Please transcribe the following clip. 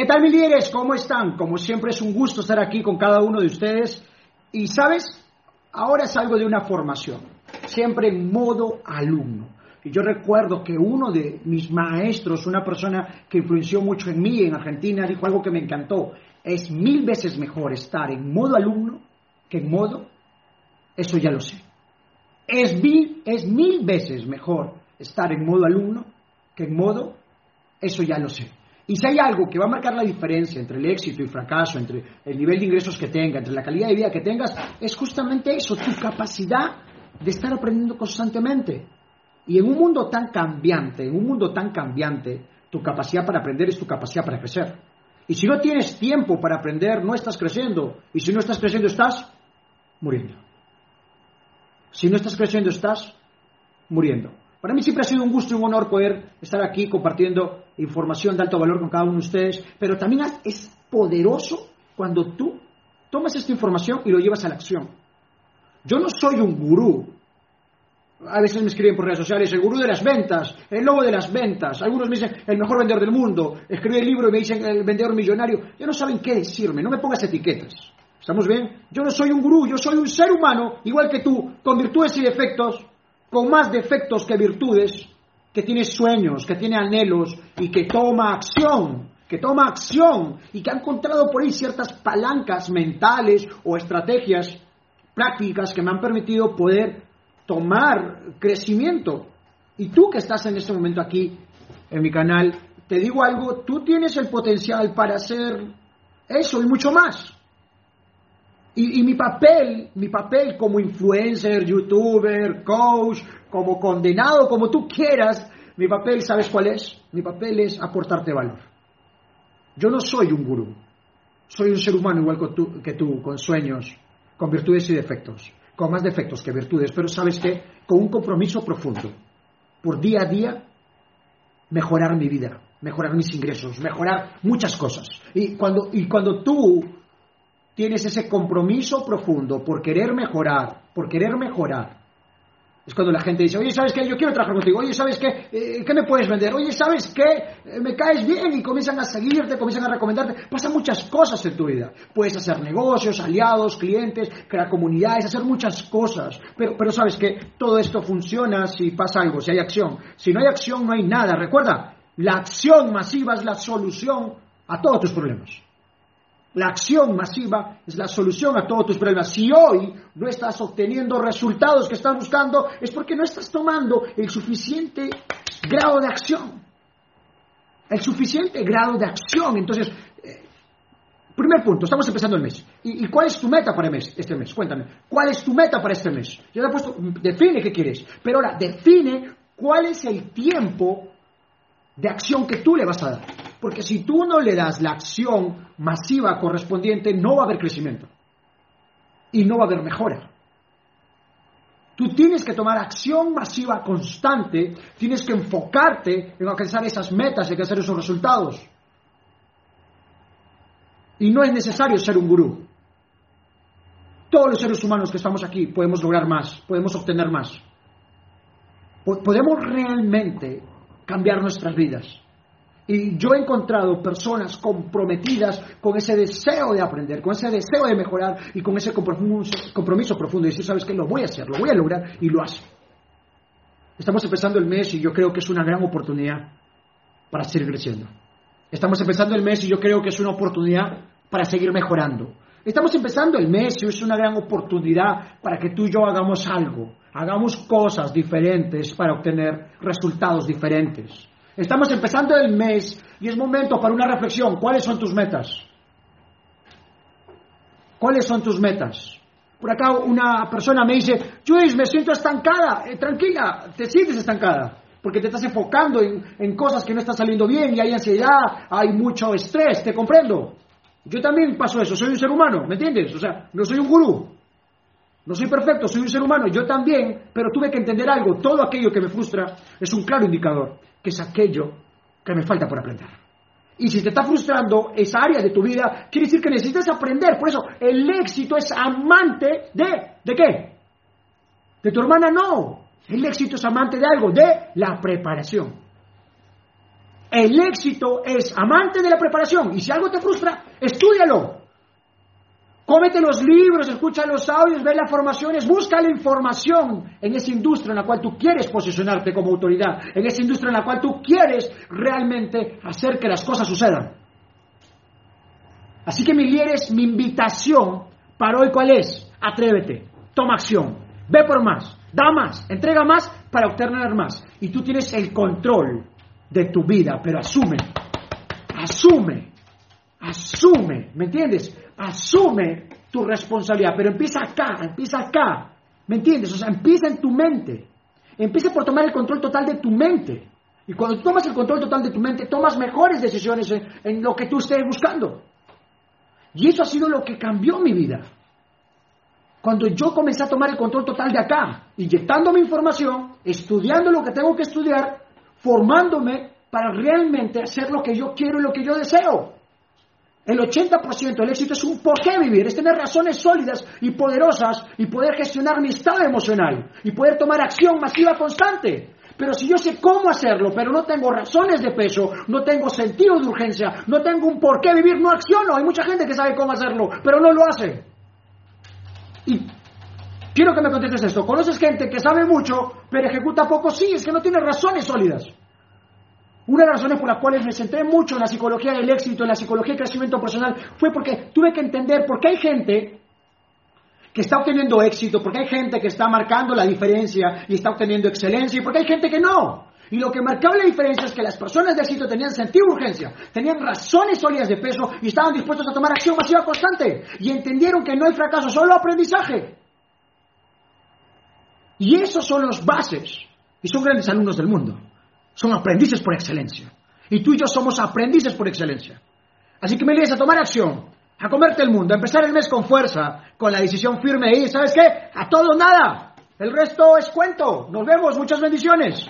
¿Qué tal mis líderes? ¿Cómo están? Como siempre es un gusto estar aquí con cada uno de ustedes. Y sabes, ahora salgo de una formación, siempre en modo alumno. Y yo recuerdo que uno de mis maestros, una persona que influenció mucho en mí en Argentina, dijo algo que me encantó. Es mil veces mejor estar en modo alumno que en modo, eso ya lo sé. Es mil, es mil veces mejor estar en modo alumno que en modo, eso ya lo sé. Y si hay algo que va a marcar la diferencia entre el éxito y fracaso, entre el nivel de ingresos que tenga, entre la calidad de vida que tengas, es justamente eso, tu capacidad de estar aprendiendo constantemente. Y en un mundo tan cambiante, en un mundo tan cambiante, tu capacidad para aprender es tu capacidad para crecer. Y si no tienes tiempo para aprender, no estás creciendo. Y si no estás creciendo, estás muriendo. Si no estás creciendo, estás muriendo. Para mí siempre ha sido un gusto y un honor poder estar aquí compartiendo información de alto valor con cada uno de ustedes, pero también es poderoso cuando tú tomas esta información y lo llevas a la acción. Yo no soy un gurú. A veces me escriben por redes sociales, el gurú de las ventas, el lobo de las ventas. Algunos me dicen, el mejor vendedor del mundo. Escribí el libro y me dicen, el vendedor millonario. Ya no saben qué decirme, no me pongas etiquetas. ¿Estamos bien? Yo no soy un gurú, yo soy un ser humano, igual que tú, con virtudes y defectos, con más defectos que virtudes, que tiene sueños, que tiene anhelos y que toma acción, que toma acción y que ha encontrado por ahí ciertas palancas mentales o estrategias prácticas que me han permitido poder tomar crecimiento. Y tú que estás en este momento aquí en mi canal, te digo algo, tú tienes el potencial para hacer eso y mucho más. Y, mi papel, mi papel como influencer, youtuber, coach, como condenado, como tú quieras, mi papel, ¿sabes cuál es? Mi papel es aportarte valor. Yo no soy un gurú, soy un ser humano igual que tú, que tú, con sueños, con virtudes y defectos, con más defectos que virtudes, pero sabes qué, con un compromiso profundo, por día a día, mejorar mi vida, mejorar mis ingresos, mejorar muchas cosas. Y cuando, y cuando tú tienes ese compromiso profundo por querer mejorar, por querer mejorar, es cuando la gente dice, oye, ¿sabes qué? Yo quiero trabajar contigo. Oye, ¿sabes qué? Eh, ¿Qué me puedes vender? Oye, ¿sabes qué? Eh, me caes bien y comienzan a seguirte, comienzan a recomendarte. Pasan muchas cosas en tu vida. Puedes hacer negocios, aliados, clientes, crear comunidades, hacer muchas cosas. Pero, pero ¿sabes qué? Todo esto funciona si pasa algo, si hay acción. Si no hay acción, no hay nada. Recuerda, la acción masiva es la solución a todos tus problemas. La acción masiva es la solución a todos tus problemas. Si hoy no estás obteniendo resultados que estás buscando, es porque no estás tomando el suficiente grado de acción. El suficiente grado de acción. Entonces, eh, primer punto, estamos empezando el mes. ¿Y, cuál es tu meta para el mes, este mes? Cuéntame. ¿Cuál es tu meta para este mes? Yo te he puesto, define qué quieres. Pero ahora, define cuál es el tiempo de acción que tú le vas a dar. Porque si tú no le das la acción masiva correspondiente, no va a haber crecimiento. Y no va a haber mejora. Tú tienes que tomar acción masiva constante, tienes que enfocarte en alcanzar esas metas y alcanzar esos resultados. Y no es necesario ser un gurú. Todos los seres humanos que estamos aquí podemos lograr más, podemos obtener más. Podemos realmente cambiar nuestras vidas. Y yo he encontrado personas comprometidas con ese deseo de aprender, con ese deseo de mejorar y con ese compromiso, profundo. Y decir, ¿sabes qué? Lo voy a hacer, lo voy a lograr y lo hace. Estamos empezando el mes y yo creo que es una gran oportunidad para seguir creciendo. Estamos empezando el mes y yo creo que es una oportunidad para seguir mejorando. Estamos empezando el mes y es una gran oportunidad para que tú y yo hagamos algo, hagamos cosas diferentes para obtener resultados diferentes. Estamos empezando el mes y es momento para una reflexión. ¿Cuáles son tus metas? ¿Cuáles son tus metas? Por acá una persona me dice, Luis, me siento estancada. Eh, tranquila, te sientes estancada. Porque te estás enfocando en, en cosas que no están saliendo bien y hay ansiedad, hay mucho estrés, te comprendo. Yo también paso eso, soy un ser humano, ¿me entiendes? O sea, no soy un gurú. No soy perfecto, soy un ser humano, yo también, pero tuve que entender algo. Todo aquello que me frustra es un claro indicador que es aquello que me falta por aprender. Y si te está frustrando esa área de tu vida, quiere decir que necesitas aprender. Por eso, el éxito es amante de... ¿De qué? De tu hermana no. El éxito es amante de algo, de la preparación. El éxito es amante de la preparación. Y si algo te frustra, estudialo. Cómete los libros, escucha los audios, ve las formaciones, busca la información en esa industria en la cual tú quieres posicionarte como autoridad, en esa industria en la cual tú quieres realmente hacer que las cosas sucedan. Así que mi líderes, mi invitación para hoy, ¿cuál es? Atrévete, toma acción, ve por más, da más, entrega más para obtener más. Y tú tienes el control de tu vida, pero asume, asume, asume, ¿me entiendes? Asume tu responsabilidad, pero empieza acá, empieza acá, ¿me entiendes? O sea, empieza en tu mente, empieza por tomar el control total de tu mente. Y cuando tomas el control total de tu mente, tomas mejores decisiones en, en lo que tú estés buscando. Y eso ha sido lo que cambió mi vida. Cuando yo comencé a tomar el control total de acá, inyectándome información, estudiando lo que tengo que estudiar, formándome para realmente hacer lo que yo quiero y lo que yo deseo. El 80% del éxito es un por qué vivir, es tener razones sólidas y poderosas y poder gestionar mi estado emocional y poder tomar acción masiva constante. Pero si yo sé cómo hacerlo, pero no tengo razones de peso, no tengo sentido de urgencia, no tengo un por qué vivir, no acciono. Hay mucha gente que sabe cómo hacerlo, pero no lo hace. Y quiero que me contestes esto. ¿Conoces gente que sabe mucho, pero ejecuta poco? Sí, es que no tiene razones sólidas. Una de las razones por las cuales me centré mucho en la psicología del éxito, en la psicología del crecimiento personal, fue porque tuve que entender por qué hay gente que está obteniendo éxito, porque hay gente que está marcando la diferencia y está obteniendo excelencia, y porque hay gente que no. Y lo que marcaba la diferencia es que las personas de éxito tenían sentido de urgencia, tenían razones sólidas de peso y estaban dispuestos a tomar acción masiva constante. Y entendieron que no hay fracaso, solo aprendizaje. Y esos son los bases. Y son grandes alumnos del mundo. Son aprendices por excelencia. Y tú y yo somos aprendices por excelencia. Así que me lees a tomar acción, a comerte el mundo, a empezar el mes con fuerza, con la decisión firme y, ¿sabes qué? A todo nada. El resto es cuento. Nos vemos. Muchas bendiciones.